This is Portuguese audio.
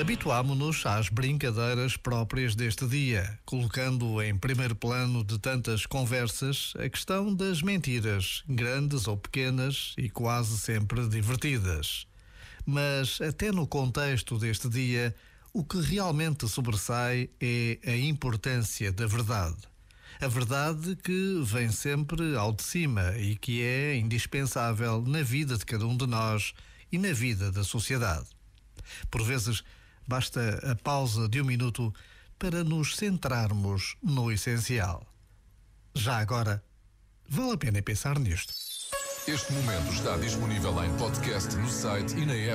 Habituámo-nos às brincadeiras próprias deste dia, colocando em primeiro plano de tantas conversas a questão das mentiras, grandes ou pequenas e quase sempre divertidas. Mas, até no contexto deste dia, o que realmente sobressai é a importância da verdade. A verdade que vem sempre ao de cima e que é indispensável na vida de cada um de nós e na vida da sociedade. Por vezes, Basta a pausa de um minuto para nos centrarmos no essencial. Já agora, vale a pena pensar nisto. Este momento está disponível em podcast no site e na app.